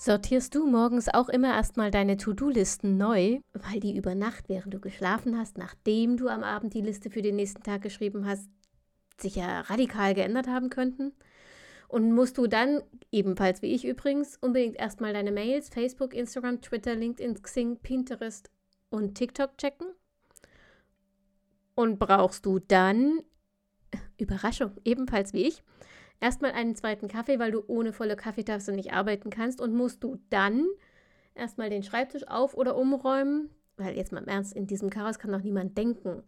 Sortierst du morgens auch immer erstmal deine To-Do-Listen neu, weil die über Nacht, während du geschlafen hast, nachdem du am Abend die Liste für den nächsten Tag geschrieben hast, sich ja radikal geändert haben könnten? Und musst du dann, ebenfalls wie ich übrigens, unbedingt erstmal deine Mails, Facebook, Instagram, Twitter, LinkedIn, Xing, Pinterest und TikTok checken? Und brauchst du dann, Überraschung, ebenfalls wie ich, erstmal einen zweiten Kaffee, weil du ohne volle Kaffeetasse nicht arbeiten kannst und musst du dann erstmal den Schreibtisch auf- oder umräumen, weil jetzt mal im Ernst, in diesem Chaos kann doch niemand denken.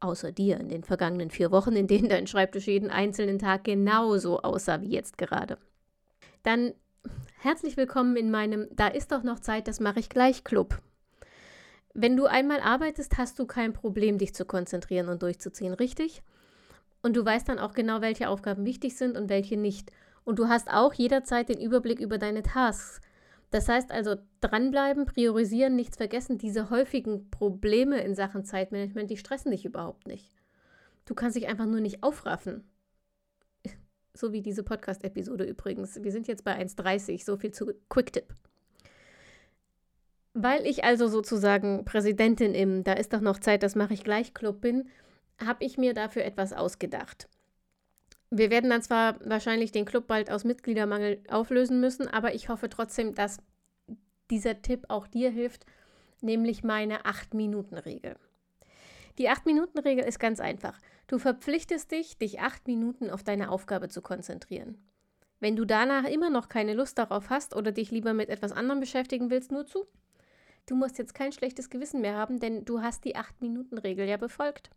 Außer dir in den vergangenen vier Wochen, in denen dein Schreibtisch jeden einzelnen Tag genauso aussah wie jetzt gerade. Dann herzlich willkommen in meinem Da ist doch noch Zeit, das mache ich gleich Club. Wenn du einmal arbeitest, hast du kein Problem, dich zu konzentrieren und durchzuziehen, richtig? Und du weißt dann auch genau, welche Aufgaben wichtig sind und welche nicht. Und du hast auch jederzeit den Überblick über deine Tasks. Das heißt also, dranbleiben, priorisieren, nichts vergessen. Diese häufigen Probleme in Sachen Zeitmanagement, die stressen dich überhaupt nicht. Du kannst dich einfach nur nicht aufraffen. So wie diese Podcast-Episode übrigens. Wir sind jetzt bei 1,30, so viel zu Quick-Tipp. Weil ich also sozusagen Präsidentin im Da ist doch noch Zeit, das mache ich gleich Club bin, habe ich mir dafür etwas ausgedacht. Wir werden dann zwar wahrscheinlich den Club bald aus Mitgliedermangel auflösen müssen, aber ich hoffe trotzdem, dass dieser Tipp auch dir hilft, nämlich meine 8-Minuten-Regel. Die 8-Minuten-Regel ist ganz einfach. Du verpflichtest dich, dich 8 Minuten auf deine Aufgabe zu konzentrieren. Wenn du danach immer noch keine Lust darauf hast oder dich lieber mit etwas anderem beschäftigen willst, nur zu. Du musst jetzt kein schlechtes Gewissen mehr haben, denn du hast die 8-Minuten-Regel ja befolgt.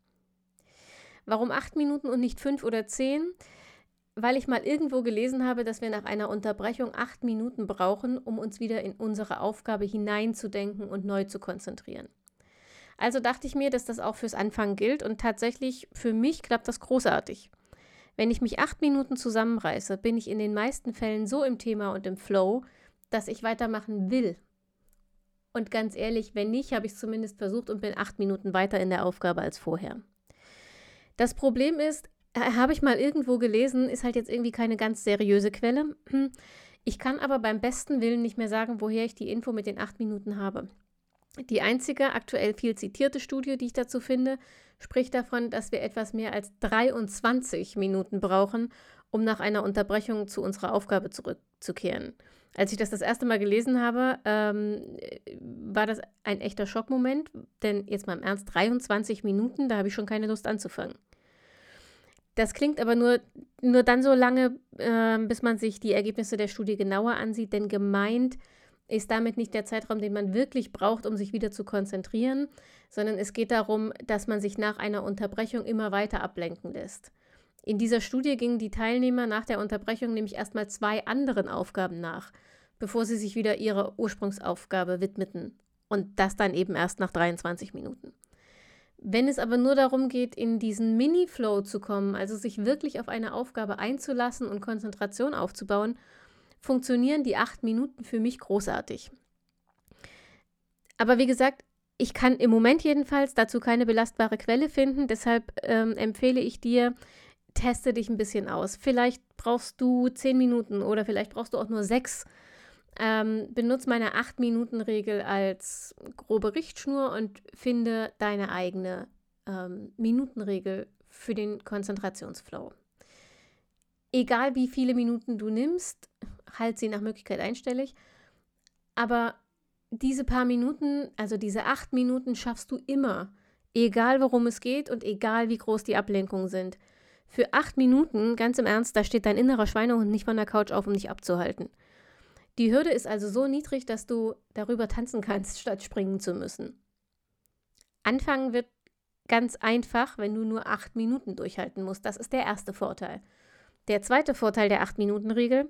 Warum acht Minuten und nicht fünf oder zehn? Weil ich mal irgendwo gelesen habe, dass wir nach einer Unterbrechung acht Minuten brauchen, um uns wieder in unsere Aufgabe hineinzudenken und neu zu konzentrieren. Also dachte ich mir, dass das auch fürs Anfangen gilt und tatsächlich für mich klappt das großartig. Wenn ich mich acht Minuten zusammenreiße, bin ich in den meisten Fällen so im Thema und im Flow, dass ich weitermachen will. Und ganz ehrlich, wenn nicht, habe ich es zumindest versucht und bin acht Minuten weiter in der Aufgabe als vorher. Das Problem ist, äh, habe ich mal irgendwo gelesen, ist halt jetzt irgendwie keine ganz seriöse Quelle. Ich kann aber beim besten Willen nicht mehr sagen, woher ich die Info mit den acht Minuten habe. Die einzige aktuell viel zitierte Studie, die ich dazu finde, spricht davon, dass wir etwas mehr als 23 Minuten brauchen, um nach einer Unterbrechung zu unserer Aufgabe zurückzukehren. Als ich das das erste Mal gelesen habe, ähm, war das ein echter Schockmoment, denn jetzt mal im Ernst, 23 Minuten, da habe ich schon keine Lust anzufangen. Das klingt aber nur, nur dann so lange, äh, bis man sich die Ergebnisse der Studie genauer ansieht, denn gemeint ist damit nicht der Zeitraum, den man wirklich braucht, um sich wieder zu konzentrieren, sondern es geht darum, dass man sich nach einer Unterbrechung immer weiter ablenken lässt. In dieser Studie gingen die Teilnehmer nach der Unterbrechung nämlich erstmal zwei anderen Aufgaben nach, bevor sie sich wieder ihrer Ursprungsaufgabe widmeten. Und das dann eben erst nach 23 Minuten. Wenn es aber nur darum geht, in diesen Mini-Flow zu kommen, also sich wirklich auf eine Aufgabe einzulassen und Konzentration aufzubauen, funktionieren die acht Minuten für mich großartig. Aber wie gesagt, ich kann im Moment jedenfalls dazu keine belastbare Quelle finden, deshalb ähm, empfehle ich dir, teste dich ein bisschen aus. Vielleicht brauchst du zehn Minuten oder vielleicht brauchst du auch nur sechs ähm, benutze meine 8-Minuten-Regel als grobe Richtschnur und finde deine eigene ähm, Minutenregel für den Konzentrationsflow. Egal wie viele Minuten du nimmst, halt sie nach Möglichkeit einstellig. Aber diese paar Minuten, also diese acht Minuten, schaffst du immer. Egal worum es geht und egal wie groß die Ablenkungen sind. Für acht Minuten, ganz im Ernst, da steht dein innerer Schweinehund nicht von der Couch auf, um dich abzuhalten. Die Hürde ist also so niedrig, dass du darüber tanzen kannst, statt springen zu müssen. Anfangen wird ganz einfach, wenn du nur acht Minuten durchhalten musst. Das ist der erste Vorteil. Der zweite Vorteil der acht Minuten Regel: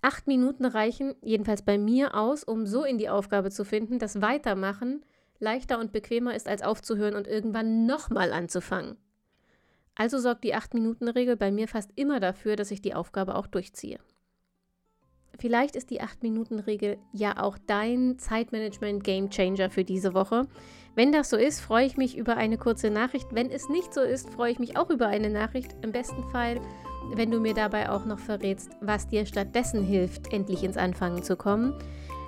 Acht Minuten reichen, jedenfalls bei mir aus, um so in die Aufgabe zu finden, dass Weitermachen leichter und bequemer ist, als aufzuhören und irgendwann nochmal anzufangen. Also sorgt die 8-Minuten-Regel bei mir fast immer dafür, dass ich die Aufgabe auch durchziehe. Vielleicht ist die 8-Minuten-Regel ja auch dein Zeitmanagement-Game-Changer für diese Woche. Wenn das so ist, freue ich mich über eine kurze Nachricht. Wenn es nicht so ist, freue ich mich auch über eine Nachricht. Im besten Fall, wenn du mir dabei auch noch verrätst, was dir stattdessen hilft, endlich ins Anfangen zu kommen.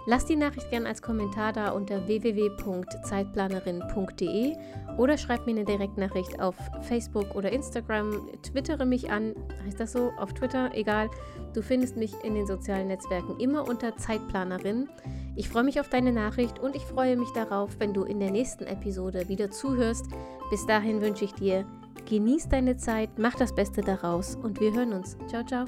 Lass die Nachricht gerne als Kommentar da unter www.zeitplanerin.de oder schreib mir eine Direktnachricht auf Facebook oder Instagram. Twittere mich an, heißt das so? Auf Twitter, egal. Du findest mich in den sozialen Netzwerken immer unter Zeitplanerin. Ich freue mich auf deine Nachricht und ich freue mich darauf, wenn du in der nächsten Episode wieder zuhörst. Bis dahin wünsche ich dir, genieß deine Zeit, mach das Beste daraus und wir hören uns. Ciao, ciao.